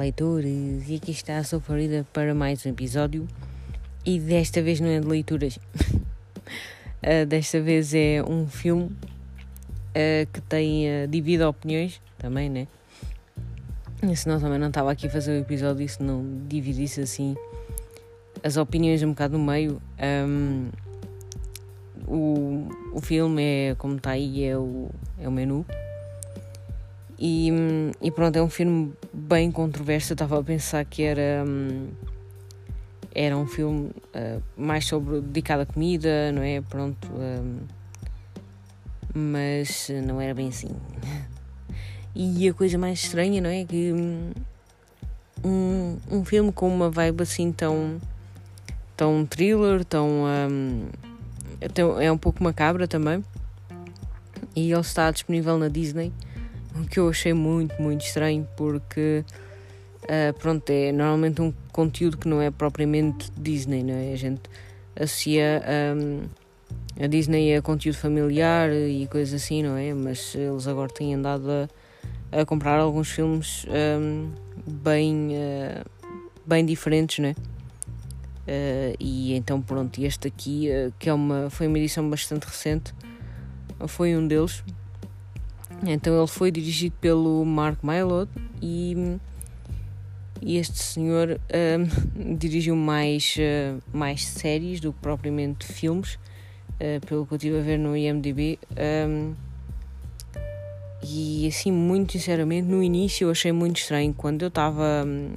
leitores, e aqui está a sua Florida para mais um episódio. E desta vez não é de leituras, uh, desta vez é um filme uh, que tem uh, opiniões também, né? Senão também não estava aqui a fazer o episódio se não dividisse assim as opiniões um bocado no meio. Um, o, o filme é, como está aí, é o, é o menu. E, e pronto, é um filme bem controverso. Eu estava a pensar que era, hum, era um filme uh, mais sobre dedicado à comida, não é? Pronto. Um, mas não era bem assim. E a coisa mais estranha, não é? Que hum, um, um filme com uma vibe assim tão. tão thriller, tão. Um, é um pouco macabra também. E ele está disponível na Disney o que eu achei muito, muito estranho, porque uh, pronto, é normalmente um conteúdo que não é propriamente Disney, não é? A gente associa um, a Disney a conteúdo familiar e coisas assim, não é? Mas eles agora têm andado a, a comprar alguns filmes um, bem, uh, bem diferentes, não é? Uh, e então pronto, este aqui, uh, que é uma, foi uma edição bastante recente, foi um deles, então ele foi dirigido pelo Mark Mylod e, e este senhor um, dirigiu mais, uh, mais séries do que propriamente filmes, uh, pelo que eu estive a ver no IMDb. Um, e assim, muito sinceramente, no início eu achei muito estranho. Quando eu estava. Hum,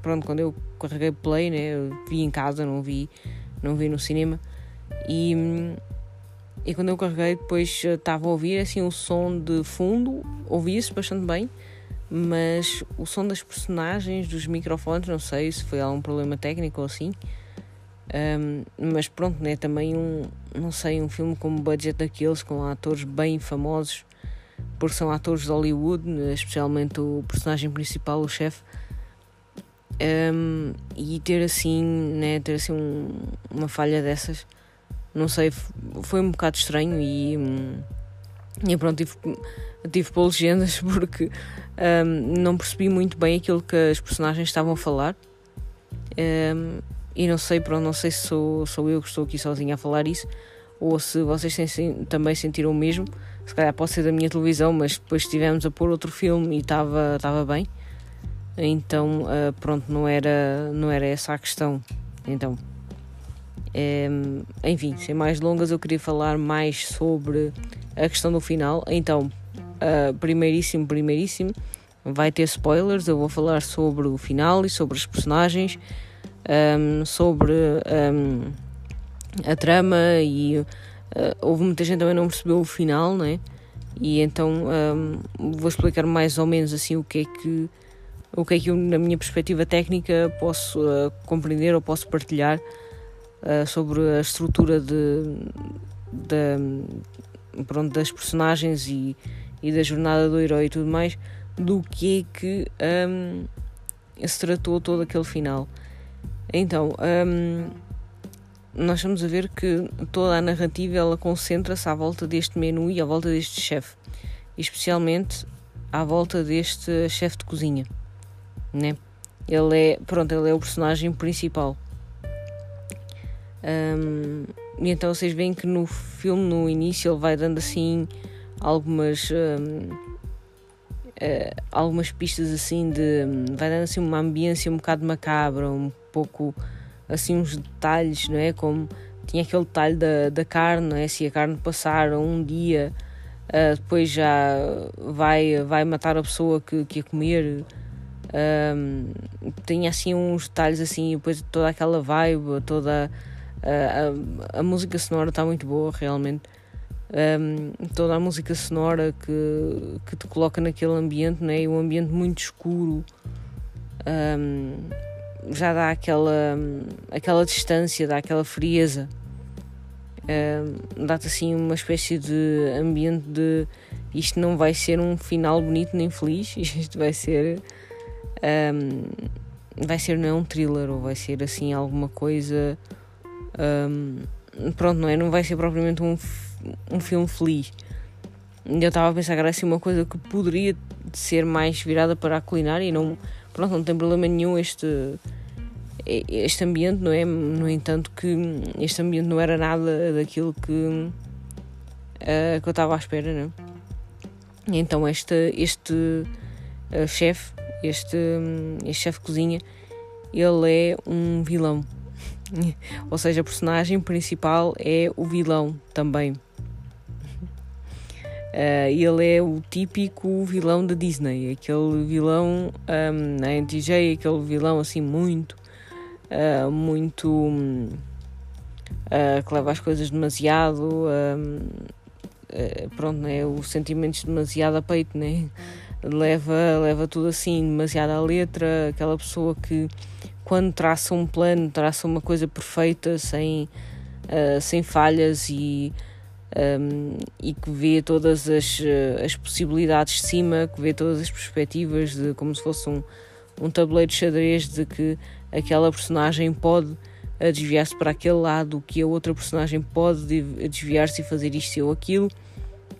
pronto, quando eu carreguei play, né, eu vi em casa, não vi, não vi no cinema. E hum, e quando eu carreguei, depois eh, estava a ouvir assim o som de fundo, ouvia-se bastante bem, mas o som das personagens, dos microfones, não sei se foi algum problema técnico ou assim. Um, mas pronto, né? Também um, não sei, um filme com budget daqueles, com atores bem famosos, porque são atores de Hollywood, especialmente o personagem principal, o chefe. Um, e ter assim, né? Ter assim um, uma falha dessas não sei, foi um bocado estranho e, e pronto, tive, tive por legendas porque um, não percebi muito bem aquilo que as personagens estavam a falar. Um, e não sei, pronto, não sei se sou, sou eu que estou aqui sozinha a falar isso ou se vocês têm, também sentiram o mesmo. Se calhar pode ser da minha televisão, mas depois estivemos a pôr outro filme e estava bem. Então, uh, pronto, não era, não era essa a questão. Então, um, enfim, sem mais longas, eu queria falar mais sobre a questão do final. Então, uh, primeiríssimo, primeiríssimo, vai ter spoilers. Eu vou falar sobre o final e sobre os personagens, um, sobre um, a trama. E uh, houve muita gente também não percebeu o final, né? E então vou explicar mais ou menos assim o que é que o que é que eu, na minha perspectiva técnica, posso uh, compreender ou posso partilhar uh, sobre a estrutura de, de, pronto, das personagens e, e da jornada do herói e tudo mais, do que é que um, se tratou todo aquele final. Então, um, nós estamos a ver que toda a narrativa ela concentra-se à volta deste menu e à volta deste chefe, especialmente à volta deste chefe de cozinha, né? Ele é, pronto, ele é o personagem principal. Um, e então vocês veem que no filme, no início, ele vai dando assim algumas. Um, uh, eh, algumas pistas assim de. vai dando assim uma ambiência um bocado macabra, um pouco assim uns detalhes, não é? Como tinha aquele detalhe da, da carne, não é? Se a carne passar um dia, uh, depois já vai, vai matar a pessoa que, que ia comer. Um, assim uns detalhes assim, depois toda aquela vibe, toda a, a, música sonora está muito boa, realmente. Um, toda a música sonora que, que te coloca naquele ambiente, né? e um ambiente muito escuro, um, já dá aquela, aquela distância, dá aquela frieza. Um, dá-te assim uma espécie de ambiente de isto não vai ser um final bonito nem feliz, isto vai ser vai ser não é um thriller ou vai ser assim alguma coisa um, pronto, não é? Não vai ser propriamente um, um filme feliz. Eu estava a pensar que era assim uma coisa que poderia ser mais virada para a culinária e não pronto, não tem problema nenhum este este ambiente, não é? No entanto, que este ambiente não era nada daquilo que, uh, que eu estava à espera, não é? Então, este, este uh, chefe, este, este chefe de cozinha, ele é um vilão. Ou seja, a personagem principal é o vilão também. Uh, ele é o típico vilão da Disney, aquele vilão um, na NTJ, aquele vilão assim muito uh, muito uh, que leva as coisas demasiado uh, pronto, né? os sentimentos demasiado a peito, né? leva, leva tudo assim, demasiado à letra, aquela pessoa que quando traça um plano, traça uma coisa perfeita, sem, sem falhas e, um, e que vê todas as, as possibilidades de cima, que vê todas as perspectivas de como se fosse um, um tabuleiro de xadrez de que aquela personagem pode eh, desviar-se para aquele lado, que a outra personagem pode desviar-se e fazer isto ou aquilo,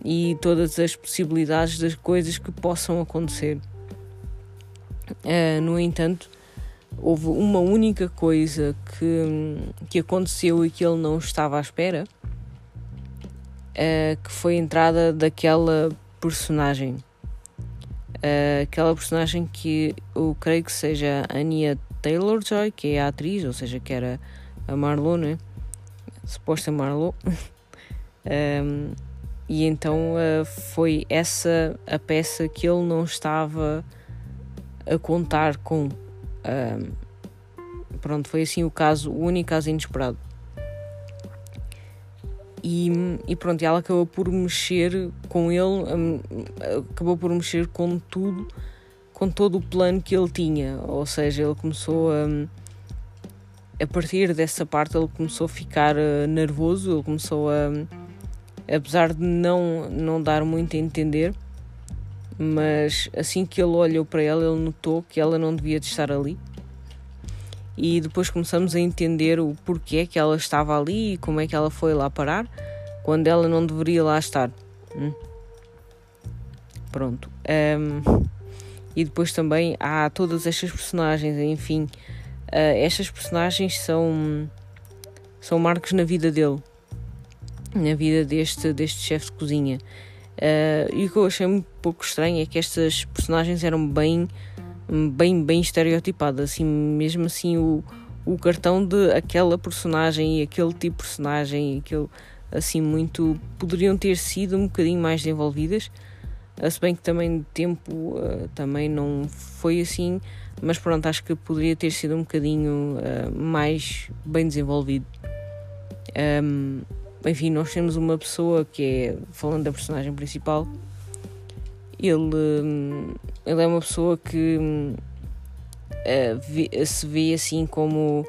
e todas as possibilidades das coisas que possam acontecer. Uh, no entanto, houve uma única coisa que, que aconteceu e que ele não estava à espera, uh, que foi a entrada daquela personagem. Uh, aquela personagem que eu creio que seja Anya Taylor Joy, que é a atriz, ou seja, que era a Marlo, né? Suposta Marlo. um, e então uh, foi essa a peça que ele não estava a contar com. Um, pronto, foi assim o caso, o único caso inesperado. E, e pronto, ela acabou por mexer com ele, acabou por mexer com tudo com todo o plano que ele tinha. Ou seja, ele começou a. A partir dessa parte, ele começou a ficar uh, nervoso, ele começou a. Apesar de não, não dar muito a entender, mas assim que ele olhou para ela, ele notou que ela não devia de estar ali. E depois começamos a entender o porquê que ela estava ali e como é que ela foi lá parar quando ela não deveria lá estar. Hum? Pronto. Um, e depois também há todas estas personagens, enfim, uh, estas personagens são, são marcos na vida dele, na vida deste, deste chefe de cozinha. Uh, e o que eu achei um pouco estranho é que estas personagens eram bem, bem, bem estereotipadas, assim, mesmo assim o, o cartão de aquela personagem e aquele tipo de personagem, aquele, assim, muito, poderiam ter sido um bocadinho mais desenvolvidas, se bem que também de tempo uh, também não foi assim, mas pronto, acho que poderia ter sido um bocadinho uh, mais bem desenvolvido. Um, enfim, nós temos uma pessoa que é, falando da personagem principal, ele, um, ele é uma pessoa que uh, vê, se vê assim como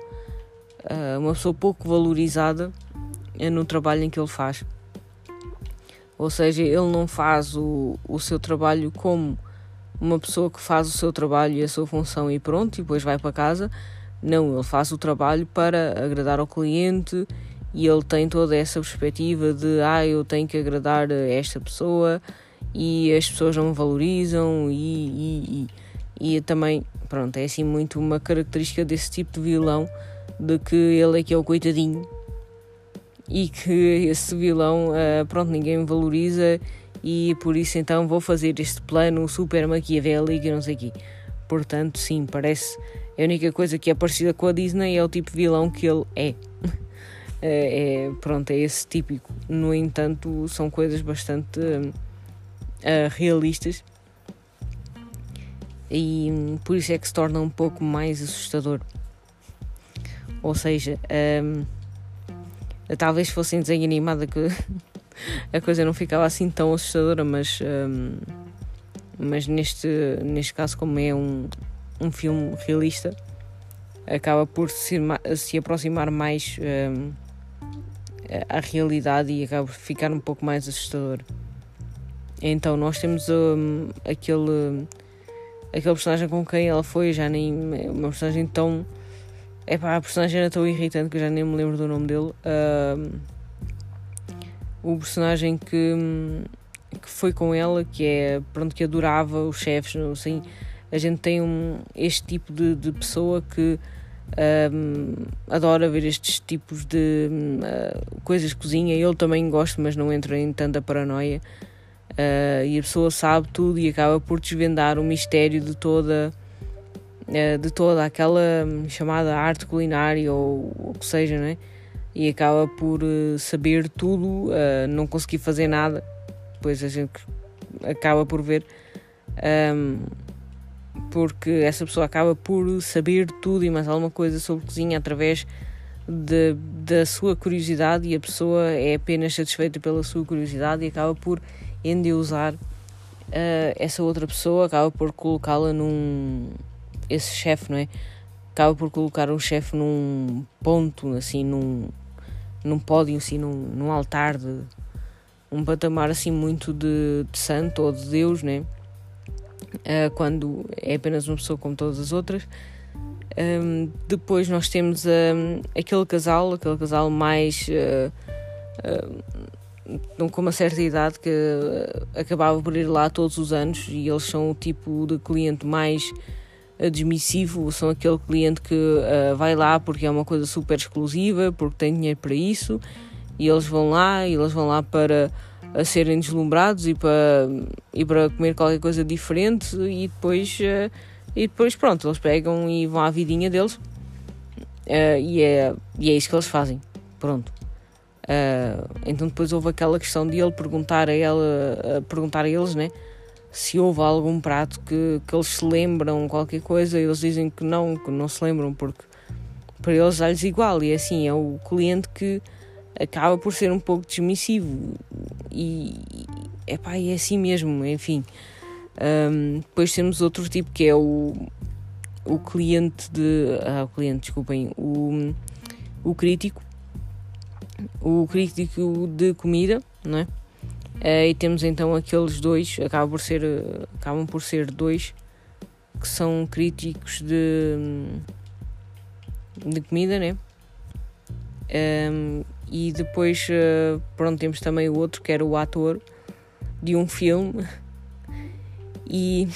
uma pessoa pouco valorizada no trabalho em que ele faz. Ou seja, ele não faz o, o seu trabalho como uma pessoa que faz o seu trabalho e a sua função e pronto, e depois vai para casa. Não, ele faz o trabalho para agradar ao cliente e ele tem toda essa perspectiva de ah, eu tenho que agradar esta pessoa e as pessoas não me valorizam e, e, e, e também, pronto, é assim muito uma característica desse tipo de vilão de que ele é que é o coitadinho e que esse vilão, uh, pronto, ninguém me valoriza e por isso então vou fazer este plano super maquiavélico e não sei o quê. Portanto, sim, parece a única coisa que é parecida com a Disney é o tipo de vilão que ele é. é, é pronto, é esse típico. No entanto, são coisas bastante uh, realistas e um, por isso é que se torna um pouco mais assustador. Ou seja, um, Talvez fosse em desenho animado que a coisa não ficava assim tão assustadora, mas, um, mas neste, neste caso, como é um, um filme realista, acaba por se, se aproximar mais um, à realidade e acaba por ficar um pouco mais assustador. Então nós temos um, aquele, aquele personagem com quem ela foi, já nem uma personagem tão é pá, a personagem era tão irritante que eu já nem me lembro do nome dele. Uh, o personagem que, que foi com ela, que é pronto, que adorava os chefes, assim, a gente tem um, este tipo de, de pessoa que um, adora ver estes tipos de uh, coisas de cozinha. Eu também gosto, mas não entro em tanta paranoia. Uh, e a pessoa sabe tudo e acaba por desvendar o mistério de toda uh, de toda aquela chamada arte culinária ou o que seja, né? E acaba por saber tudo, não conseguir fazer nada. Depois a gente acaba por ver. Um, porque essa pessoa acaba por saber tudo e mais alguma coisa sobre cozinha através de, da sua curiosidade e a pessoa é apenas satisfeita pela sua curiosidade e acaba por endeusar uh, essa outra pessoa, acaba por colocá-la num. esse chefe, não é? Acaba por colocar um chefe num ponto, assim, num, num pódio, assim, num, num altar de. um patamar assim muito de, de santo ou de Deus, né? Uh, quando é apenas uma pessoa como todas as outras. Um, depois nós temos um, aquele casal, aquele casal mais uh, com uma certa idade que acabava por ir lá todos os anos e eles são o tipo de cliente mais admissivo, são aquele cliente que uh, vai lá porque é uma coisa super exclusiva, porque tem dinheiro para isso e eles vão lá e eles vão lá para a serem deslumbrados e para, e para comer qualquer coisa diferente e depois, uh, e depois pronto, eles pegam e vão à vidinha deles uh, e, é, e é isso que eles fazem. Pronto. Uh, então depois houve aquela questão de ele perguntar a ela, perguntar a eles, né? Se houve algum prato que, que eles se lembram, qualquer coisa, eles dizem que não, que não se lembram, porque para eles dá-lhes igual. E é assim, é o cliente que acaba por ser um pouco desmissivo e epá, é assim mesmo, enfim. Um, depois temos outro tipo que é o, o cliente de. Ah, o cliente, desculpem, o, o crítico. O crítico de comida, não é? Uh, e temos então aqueles dois, acabam por ser, acabam por ser dois que são críticos de, de comida, né? Um, e depois, uh, pronto, temos também o outro que era o ator de um filme. E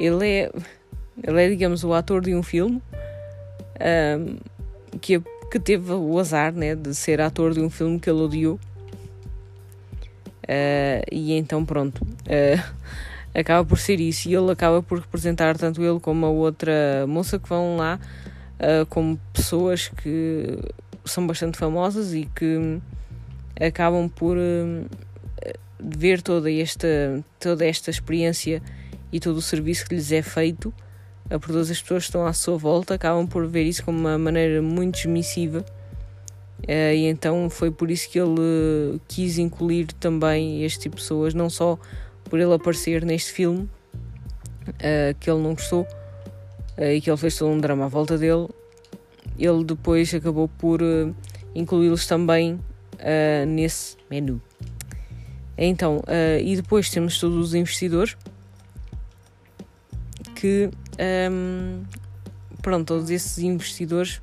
ele é, ele é digamos, o ator de um filme um, que, que teve o azar né, de ser ator de um filme que ele odiou. Uh, e então, pronto, uh, acaba por ser isso. E ele acaba por representar tanto ele como a outra moça que vão lá uh, como pessoas que são bastante famosas e que acabam por uh, ver toda esta, toda esta experiência e todo o serviço que lhes é feito uh, por todas as pessoas que estão à sua volta, acabam por ver isso como uma maneira muito desmissiva. Uh, e então foi por isso que ele quis incluir também este tipo de pessoas, não só por ele aparecer neste filme, que ele não gostou, e que ele fez todo um drama à volta dele, ele depois acabou por uh, incluí-los também uh, nesse menu. Então, uh, e depois temos todos os investidores que, um, ehm, pronto, todos esses investidores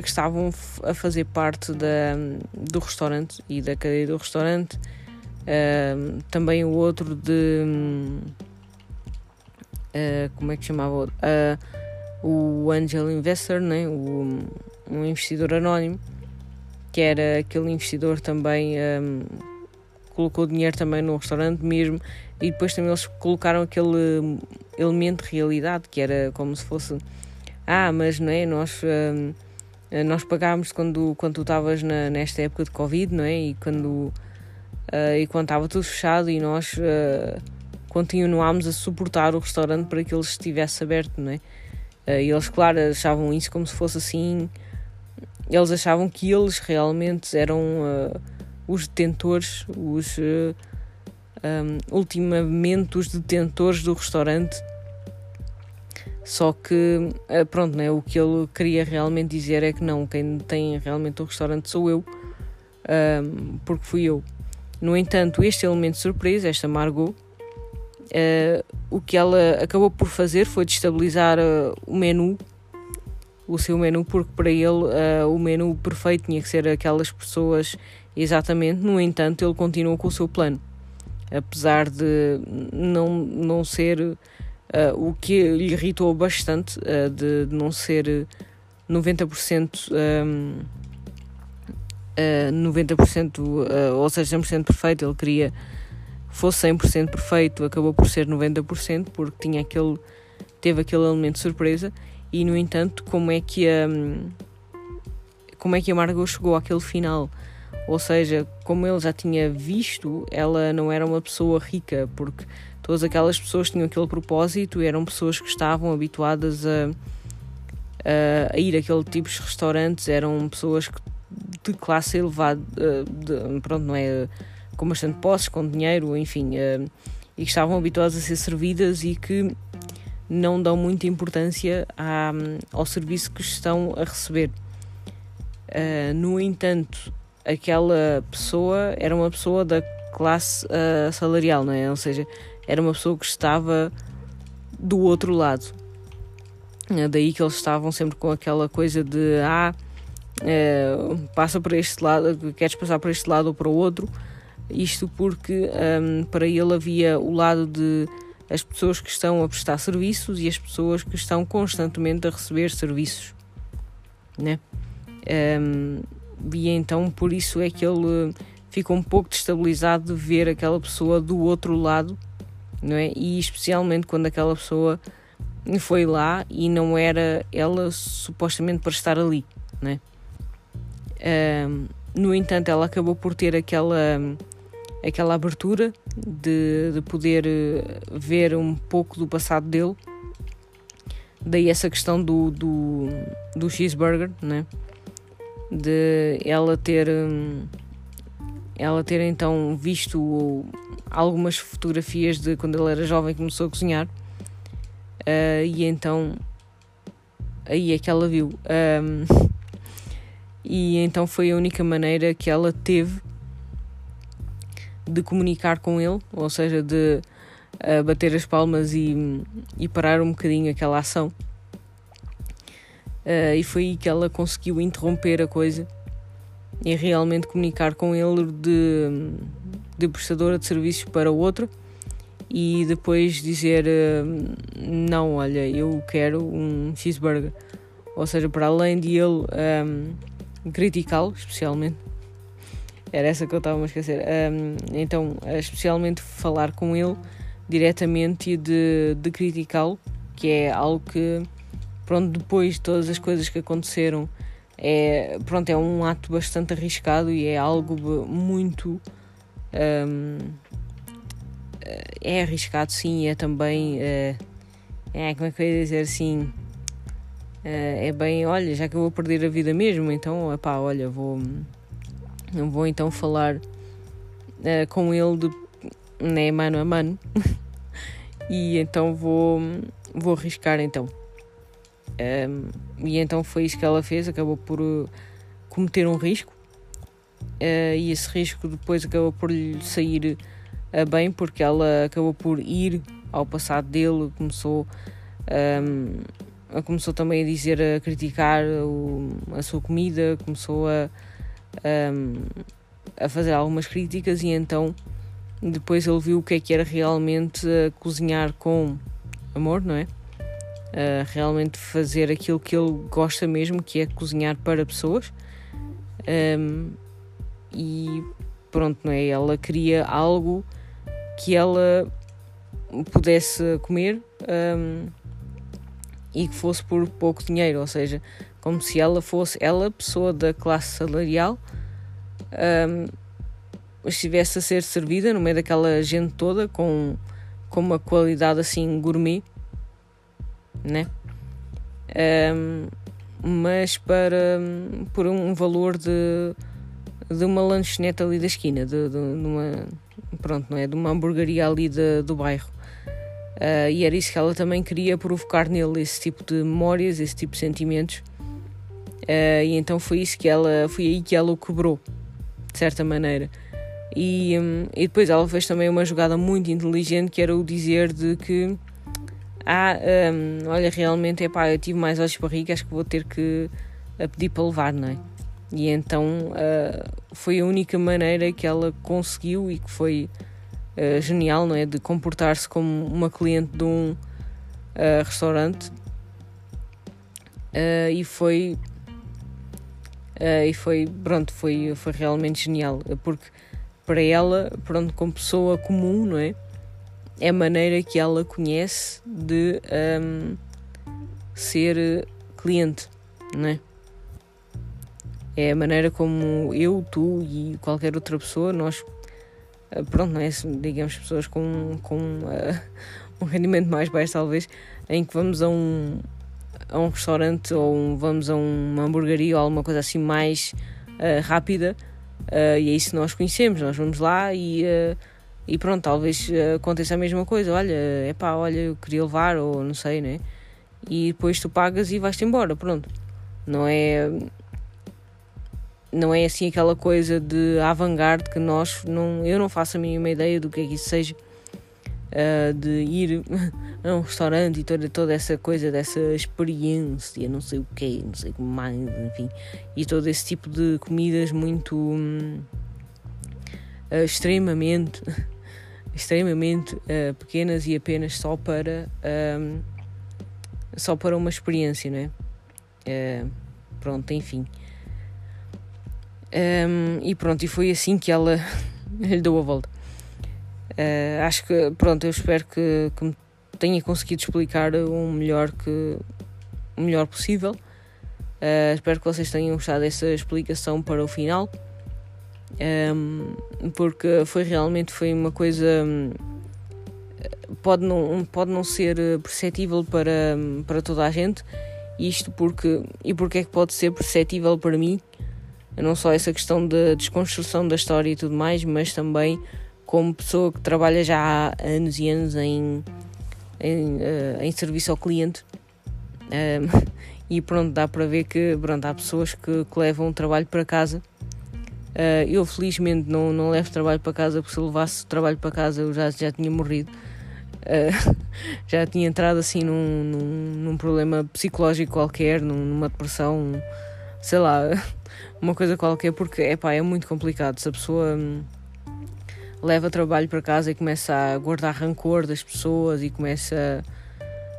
que estavam a fazer parte da, do restaurante e da cadeia do restaurante, ehm, também o outro de. como é que chamava? O Angel Investor, né? o, um investidor anónimo, que era aquele investidor também um, colocou dinheiro também no restaurante mesmo e depois também eles colocaram aquele elemento de realidade que era como se fosse ah, mas não é, nós um, nós pagámos quando, quando tu estavas nesta época de Covid, não é? E quando, uh, e quando estava tudo fechado e nós uh, continuámos a suportar o restaurante para que ele estivesse aberto, não é? Uh, e eles, claro, achavam isso como se fosse assim. Eles achavam que eles realmente eram uh, os detentores, os uh, um, ultimamente os detentores do restaurante. Só que, uh, pronto, né, o que ele queria realmente dizer é que não, quem tem realmente o restaurante sou eu, porque fui eu. No entanto, este elemento de surpresa, esta Margot, o que ela acabou por fazer foi destabilizar uh, o menu, o seu menu, porque para ele uh, o menu perfeito tinha que ser aquelas pessoas exatamente. No entanto, ele continuou com o seu plano. apesar de não, não ser uh, o que lhe irritou bastante, de, de, não ser 90%. Um, uh, 90% uh, ou seja, 100% perfeito, ele queria fosse 100% perfeito, acabou por ser 90% porque tinha aquele teve aquele elemento de surpresa e no entanto, como é que a como é que a Margot chegou àquele final? Ou seja, como ele já tinha visto, ela não era uma pessoa rica, porque todas aquelas pessoas tinham aquele propósito e eram pessoas que estavam habituadas a, a, a ir àquele tipo de restaurantes, eram pessoas que, de classe elevada, de, pronto, não é? Com bastante posses, com dinheiro, enfim, e que estavam habituadas a ser servidas e que não dão muita importância à, ao serviço que estão a receber. Uh, no entanto, aquela pessoa era uma pessoa da classe uh, salarial, não é? Ou seja, era uma pessoa que estava do outro lado. Uh, daí que eles estavam sempre com aquela coisa de ah, passa para este lado, queres passar para este lado ou para o outro. Isto porque um, para ele havia o lado de as pessoas que estão a prestar serviços e as pessoas que estão constantemente a receber serviços, né? Um, e então por isso é que ele ficou um pouco destabilizado de ver aquela pessoa do outro lado, não é? E especialmente quando aquela pessoa foi lá e não era ela supostamente para estar ali, é? Um, no entanto, ela acabou por ter aquela aquela abertura de, de poder eh, ver um pouco do passado dele. Daí essa questão do, do, do cheeseburger, né? De ela ter hum, ela ter então visto algumas fotografias de quando ele era jovem começou a cozinhar uh, e então aí é que ela viu um, e então foi a única maneira que ela teve de comunicar com ele, ou seja, de uh, bater as palmas e, e parar um bocadinho aquela ação. Uh, e foi aí que ela conseguiu interromper a coisa e realmente comunicar com ele de, de prestadora de serviços para outro e depois dizer uh, não, olha, eu quero um cheeseburger. Ou seja, para além de ele um, criticá-lo, especialmente, era essa que eu estava a esquecer. Um, então, especialmente falar com ele diretamente e de, de criticá-lo, que é algo que, pronto, depois de todas as coisas que aconteceram, é, pronto, é um ato bastante arriscado e é algo muito. Um, é arriscado, sim, é também. É, é, como é que eu ia dizer assim? É, bem, olha, já que eu vou perder a vida mesmo, então, pá, olha, vou eu vou então falar uh, com ele de né, mano a mano. e então vou, vou arriscar então. Um, e então foi isso que ela fez, acabou por uh, cometer um risco. Uh, e esse risco depois acabou por lhe sair uh, bem, porque ela acabou por ir ao passado dele, começou, um, começou também a dizer, a criticar o, a sua comida, começou a, um, a fazer algumas críticas e então depois ele viu o que é que era realmente uh, cozinhar com amor, não é? Uh, realmente fazer aquilo que ele gosta mesmo, que é cozinhar para pessoas. Um, e pronto, não é? Ela queria algo que ela pudesse comer um, e que fosse por pouco dinheiro, ou seja, como se ela fosse, ela, pessoa da classe salarial, um, estivesse a ser servida no meio daquela gente toda com, com uma qualidade assim gourmet, né? Um, mas para por um valor de, de uma lanchonete ali da esquina, de, de, de uma pronto, não é? De uma hamburgueria ali de, do bairro. Uh, e era isso que ela também queria provocar nele, esse tipo de memórias, esse tipo de sentimentos Uh, e então foi isso que ela, foi aí que ela o quebrou, de certa maneira. E, um, e depois ela fez também uma jogada muito inteligente que era o dizer de que ah, um, olha, realmente é pá, eu tive mais olhos para rica, acho que vou ter que pedir para levar, não é? E então uh, foi a única maneira que ela conseguiu e que foi uh, genial, não é? De comportar-se como uma cliente de um restaurante. E foi. E foi, pronto, foi, foi realmente genial. Porque para ela, pronto, como pessoa comum, não é? É a maneira que ela conhece de um, ser cliente, não é? É a maneira como eu, tu e qualquer outra pessoa, nós, eh, pronto, não é? Digamos, pessoas com, com uh, um rendimento mais baixo, talvez, em que vamos a um, a um restaurante ou um, vamos a uma hamburgueria ou alguma coisa assim mais uh, rápida, uh, e é isso que nós conhecemos. Nós vamos lá e. e pronto, talvez aconteça a mesma coisa. Olha, é pá, olha, eu queria levar, ou não sei, né? E depois tu pagas e vais-te embora, pronto. Não é não é assim aquela coisa de avant-garde que nós não eu não faço a mínima ideia do que é que isso seja uh, de ir a um restaurante e toda, toda essa coisa dessa experiência não sei o que não sei como mais enfim. E todo esse tipo de comidas muito uh, extremamente extremamente uh, pequenas e apenas só para só para uma experiência não é? Pronto enfim. Um, e pronto, e foi assim que ela lhe deu a volta. Uh, acho que, pronto, eu espero que, que me tenha conseguido explicar o melhor, que, o melhor possível. Uh, espero que vocês tenham gostado dessa explicação para o final. Um, porque foi realmente foi uma coisa pode não, pode não ser perceptível para, para toda a gente isto porque e porque é que pode ser perceptível para mim não só essa questão da desconstrução da história e tudo mais, mas também como pessoa que trabalha já há anos e anos em, em, uh, em serviço ao cliente. Um, e pronto, dá para ver que pronto, há pessoas que, que levam o trabalho para casa. Uh, eu felizmente não, não levo trabalho para casa, porque se eu levasse trabalho para casa eu já, já tinha morrido. Uh, já tinha entrado assim num, num, num problema psicológico qualquer, numa depressão, sei lá, uma coisa qualquer, porque epá, é muito complicado. Se a pessoa hum, leva trabalho para casa e começa a guardar rancor das pessoas e começa.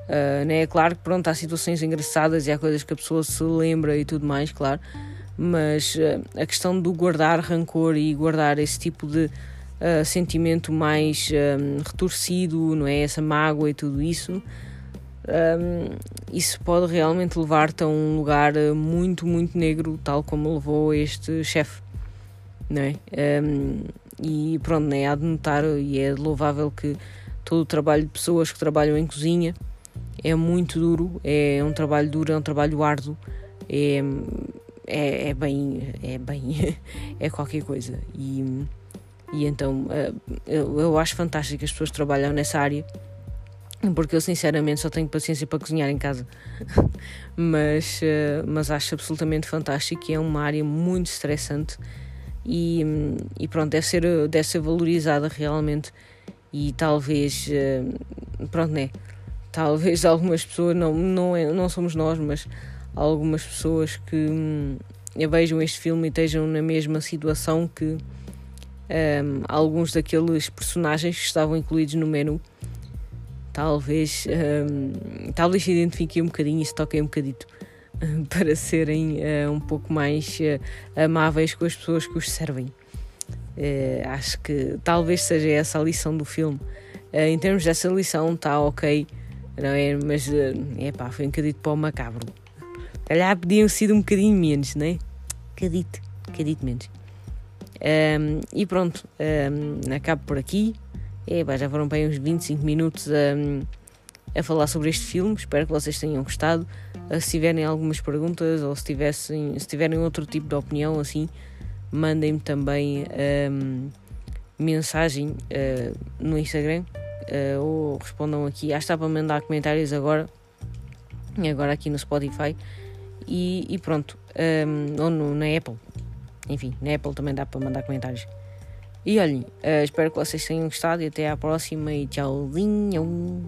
Uh, né? É claro que pronto, há situações engraçadas e há coisas que a pessoa se lembra e tudo mais, claro, mas uh, a questão do guardar rancor e guardar esse tipo de uh, sentimento mais um, retorcido, não é? Essa mágoa e tudo isso um, isso pode realmente levar-te a um lugar muito, muito negro, tal como levou este chefe, não é? Um, e pronto, né, há de notar e é louvável que todo o trabalho de pessoas que trabalham em cozinha é muito duro, é um trabalho duro, é um trabalho árduo, é, é, é bem, é bem, é qualquer coisa. E, e então eh, eu, eu acho fantástico as pessoas que trabalham nessa área porque eu sinceramente só tenho paciência para cozinhar em casa. mas, uh, mas acho absolutamente fantástico e é uma área muito estressante e, e pronto, deve ser, deve ser valorizada realmente. E talvez, uh, pronto, né? Talvez algumas pessoas, não, não, é, não somos nós, mas algumas pessoas que hum, vejam este filme e estejam na mesma situação que um, alguns daqueles personagens que estavam incluídos no menu. Talvez, um, talvez se identifiquem um bocadinho e se toquem um bocadito para serem uh, um pouco mais uh, amáveis com as pessoas que os servem. Uh, acho que talvez seja essa a lição do filme. em termos dessa lição, está ok, não é? Mas é pá, foi um bocadito para o macabro. Calhar podiam sido um bocadinho menos, não é? Cadito, cadito menos. Um, e pronto, um, acabo por aqui. E, pá, já foram bem uns 25 minutos a, a falar sobre este filme. Espero que vocês tenham gostado. Uh, se tiverem algumas perguntas ou se, tivessem, se tiverem outro tipo de opinião, assim, mandem-me também um, mensagem uh, no Instagram uh, ou respondam aqui. Acho que está para mandar comentários agora, agora aqui no Spotify. E, e pronto, um, ou no, na Apple. Enfim, na Apple também dá para mandar comentários. E olhem, uh, espero que vocês tenham gostado e até à próxima e tchauzinho.